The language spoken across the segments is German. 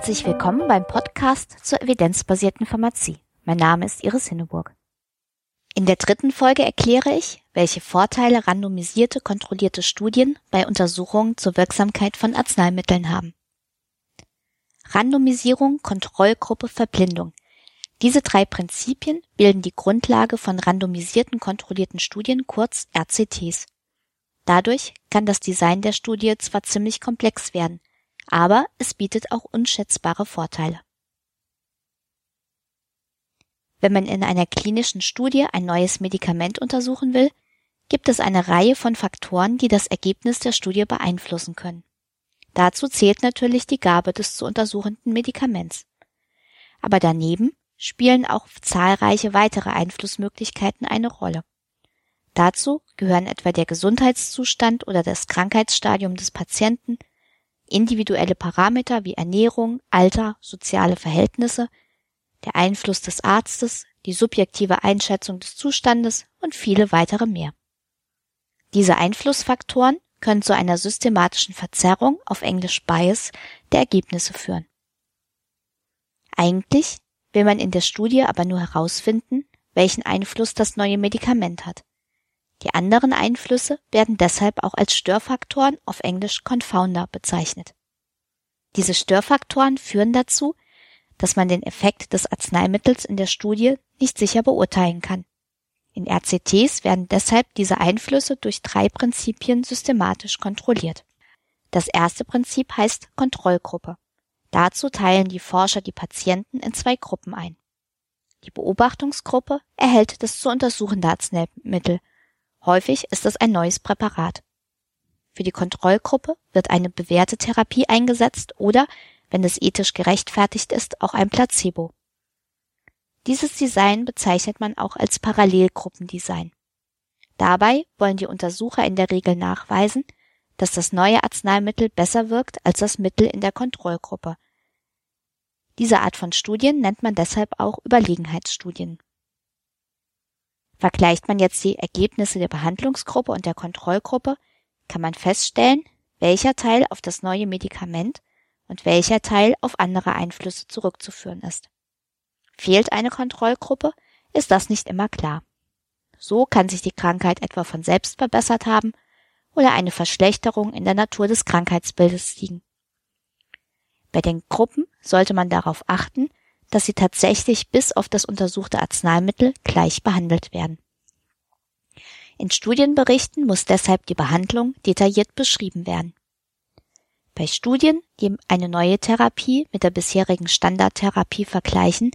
Herzlich willkommen beim Podcast zur evidenzbasierten Pharmazie. Mein Name ist Iris Hinneburg. In der dritten Folge erkläre ich, welche Vorteile randomisierte, kontrollierte Studien bei Untersuchungen zur Wirksamkeit von Arzneimitteln haben. Randomisierung, Kontrollgruppe, Verblindung. Diese drei Prinzipien bilden die Grundlage von randomisierten kontrollierten Studien, kurz RCTs. Dadurch kann das Design der Studie zwar ziemlich komplex werden, aber es bietet auch unschätzbare Vorteile. Wenn man in einer klinischen Studie ein neues Medikament untersuchen will, gibt es eine Reihe von Faktoren, die das Ergebnis der Studie beeinflussen können. Dazu zählt natürlich die Gabe des zu untersuchenden Medikaments. Aber daneben spielen auch zahlreiche weitere Einflussmöglichkeiten eine Rolle. Dazu gehören etwa der Gesundheitszustand oder das Krankheitsstadium des Patienten, individuelle Parameter wie Ernährung, Alter, soziale Verhältnisse, der Einfluss des Arztes, die subjektive Einschätzung des Zustandes und viele weitere mehr. Diese Einflussfaktoren können zu einer systematischen Verzerrung auf Englisch Bias der Ergebnisse führen. Eigentlich will man in der Studie aber nur herausfinden, welchen Einfluss das neue Medikament hat. Die anderen Einflüsse werden deshalb auch als Störfaktoren auf Englisch Confounder bezeichnet. Diese Störfaktoren führen dazu, dass man den Effekt des Arzneimittels in der Studie nicht sicher beurteilen kann. In RCTs werden deshalb diese Einflüsse durch drei Prinzipien systematisch kontrolliert. Das erste Prinzip heißt Kontrollgruppe. Dazu teilen die Forscher die Patienten in zwei Gruppen ein. Die Beobachtungsgruppe erhält das zu untersuchende Arzneimittel. Häufig ist es ein neues Präparat. Für die Kontrollgruppe wird eine bewährte Therapie eingesetzt oder wenn es ethisch gerechtfertigt ist, auch ein Placebo. Dieses Design bezeichnet man auch als Parallelgruppendesign. Dabei wollen die Untersucher in der Regel nachweisen, dass das neue Arzneimittel besser wirkt als das Mittel in der Kontrollgruppe. Diese Art von Studien nennt man deshalb auch Überlegenheitsstudien. Vergleicht man jetzt die Ergebnisse der Behandlungsgruppe und der Kontrollgruppe, kann man feststellen, welcher Teil auf das neue Medikament und welcher Teil auf andere Einflüsse zurückzuführen ist. Fehlt eine Kontrollgruppe, ist das nicht immer klar. So kann sich die Krankheit etwa von selbst verbessert haben oder eine Verschlechterung in der Natur des Krankheitsbildes liegen. Bei den Gruppen sollte man darauf achten, dass sie tatsächlich bis auf das untersuchte Arzneimittel gleich behandelt werden. In Studienberichten muss deshalb die Behandlung detailliert beschrieben werden. Bei Studien, die eine neue Therapie mit der bisherigen Standardtherapie vergleichen,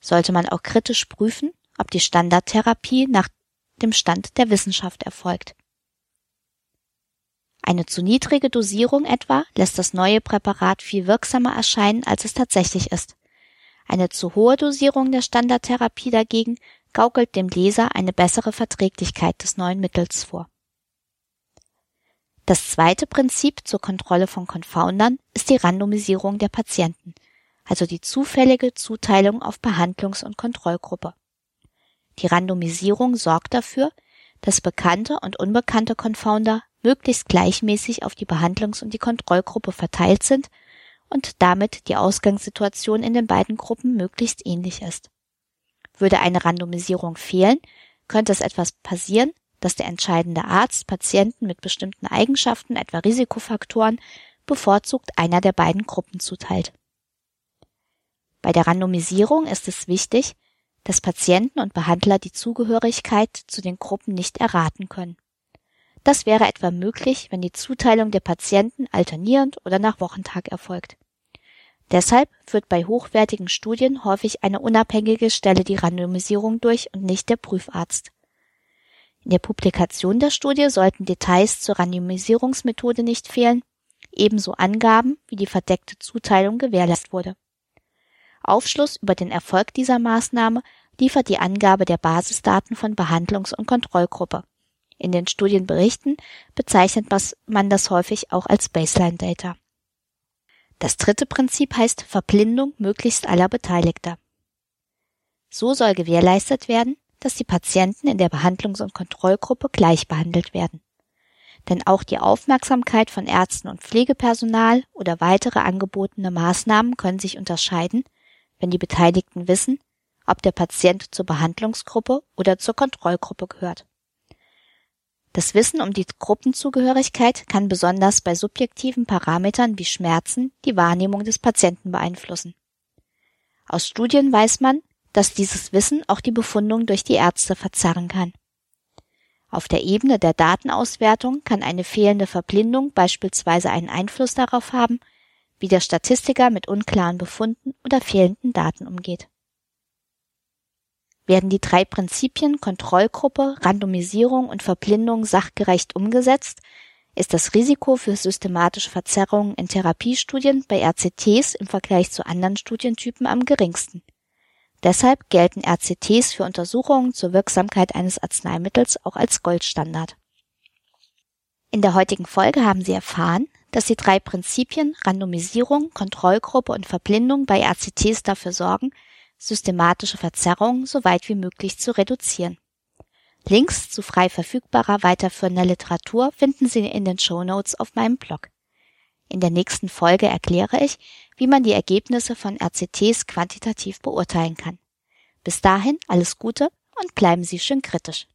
sollte man auch kritisch prüfen, ob die Standardtherapie nach dem Stand der Wissenschaft erfolgt. Eine zu niedrige Dosierung etwa lässt das neue Präparat viel wirksamer erscheinen, als es tatsächlich ist. Eine zu hohe Dosierung der Standardtherapie dagegen gaukelt dem Leser eine bessere Verträglichkeit des neuen Mittels vor. Das zweite Prinzip zur Kontrolle von Confoundern ist die Randomisierung der Patienten – also die zufällige Zuteilung auf Behandlungs- und Kontrollgruppe. Die Randomisierung sorgt dafür, dass bekannte und unbekannte Confounder möglichst gleichmäßig auf die Behandlungs- und die Kontrollgruppe verteilt sind und damit die Ausgangssituation in den beiden Gruppen möglichst ähnlich ist. Würde eine Randomisierung fehlen, könnte es etwas passieren, dass der entscheidende Arzt Patienten mit bestimmten Eigenschaften, etwa Risikofaktoren, bevorzugt einer der beiden Gruppen zuteilt. Bei der Randomisierung ist es wichtig, dass Patienten und Behandler die Zugehörigkeit zu den Gruppen nicht erraten können. Das wäre etwa möglich, wenn die Zuteilung der Patienten alternierend oder nach Wochentag erfolgt. Deshalb führt bei hochwertigen Studien häufig eine unabhängige Stelle die Randomisierung durch und nicht der Prüfarzt. In der Publikation der Studie sollten Details zur Randomisierungsmethode nicht fehlen, ebenso Angaben, wie die verdeckte Zuteilung gewährleistet wurde. Aufschluss über den Erfolg dieser Maßnahme liefert die Angabe der Basisdaten von Behandlungs- und Kontrollgruppe. In den Studienberichten bezeichnet man das häufig auch als Baseline Data. Das dritte Prinzip heißt Verblindung möglichst aller Beteiligter. So soll gewährleistet werden, dass die Patienten in der Behandlungs- und Kontrollgruppe gleich behandelt werden. Denn auch die Aufmerksamkeit von Ärzten und Pflegepersonal oder weitere angebotene Maßnahmen können sich unterscheiden, wenn die Beteiligten wissen, ob der Patient zur Behandlungsgruppe oder zur Kontrollgruppe gehört. Das Wissen um die Gruppenzugehörigkeit kann besonders bei subjektiven Parametern wie Schmerzen die Wahrnehmung des Patienten beeinflussen. Aus Studien weiß man, dass dieses Wissen auch die Befundung durch die Ärzte verzerren kann. Auf der Ebene der Datenauswertung kann eine fehlende Verblindung beispielsweise einen Einfluss darauf haben, wie der Statistiker mit unklaren Befunden oder fehlenden Daten umgeht. Werden die drei Prinzipien Kontrollgruppe, Randomisierung und Verblindung sachgerecht umgesetzt, ist das Risiko für systematische Verzerrungen in Therapiestudien bei RCTs im Vergleich zu anderen Studientypen am geringsten. Deshalb gelten RCTs für Untersuchungen zur Wirksamkeit eines Arzneimittels auch als Goldstandard. In der heutigen Folge haben Sie erfahren, dass die drei Prinzipien Randomisierung, Kontrollgruppe und Verblindung bei RCTs dafür sorgen, systematische Verzerrungen so weit wie möglich zu reduzieren. Links zu frei verfügbarer weiterführender Literatur finden Sie in den Show Notes auf meinem Blog. In der nächsten Folge erkläre ich, wie man die Ergebnisse von RCTs quantitativ beurteilen kann. Bis dahin alles Gute und bleiben Sie schön kritisch.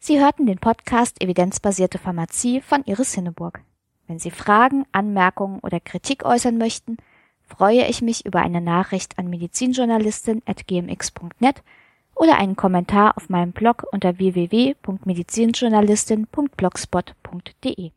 Sie hörten den Podcast Evidenzbasierte Pharmazie von Iris Hinneburg. Wenn Sie Fragen, Anmerkungen oder Kritik äußern möchten, freue ich mich über eine Nachricht an medizinjournalistin.gmx.net oder einen Kommentar auf meinem Blog unter www.medizinjournalistin.blogspot.de.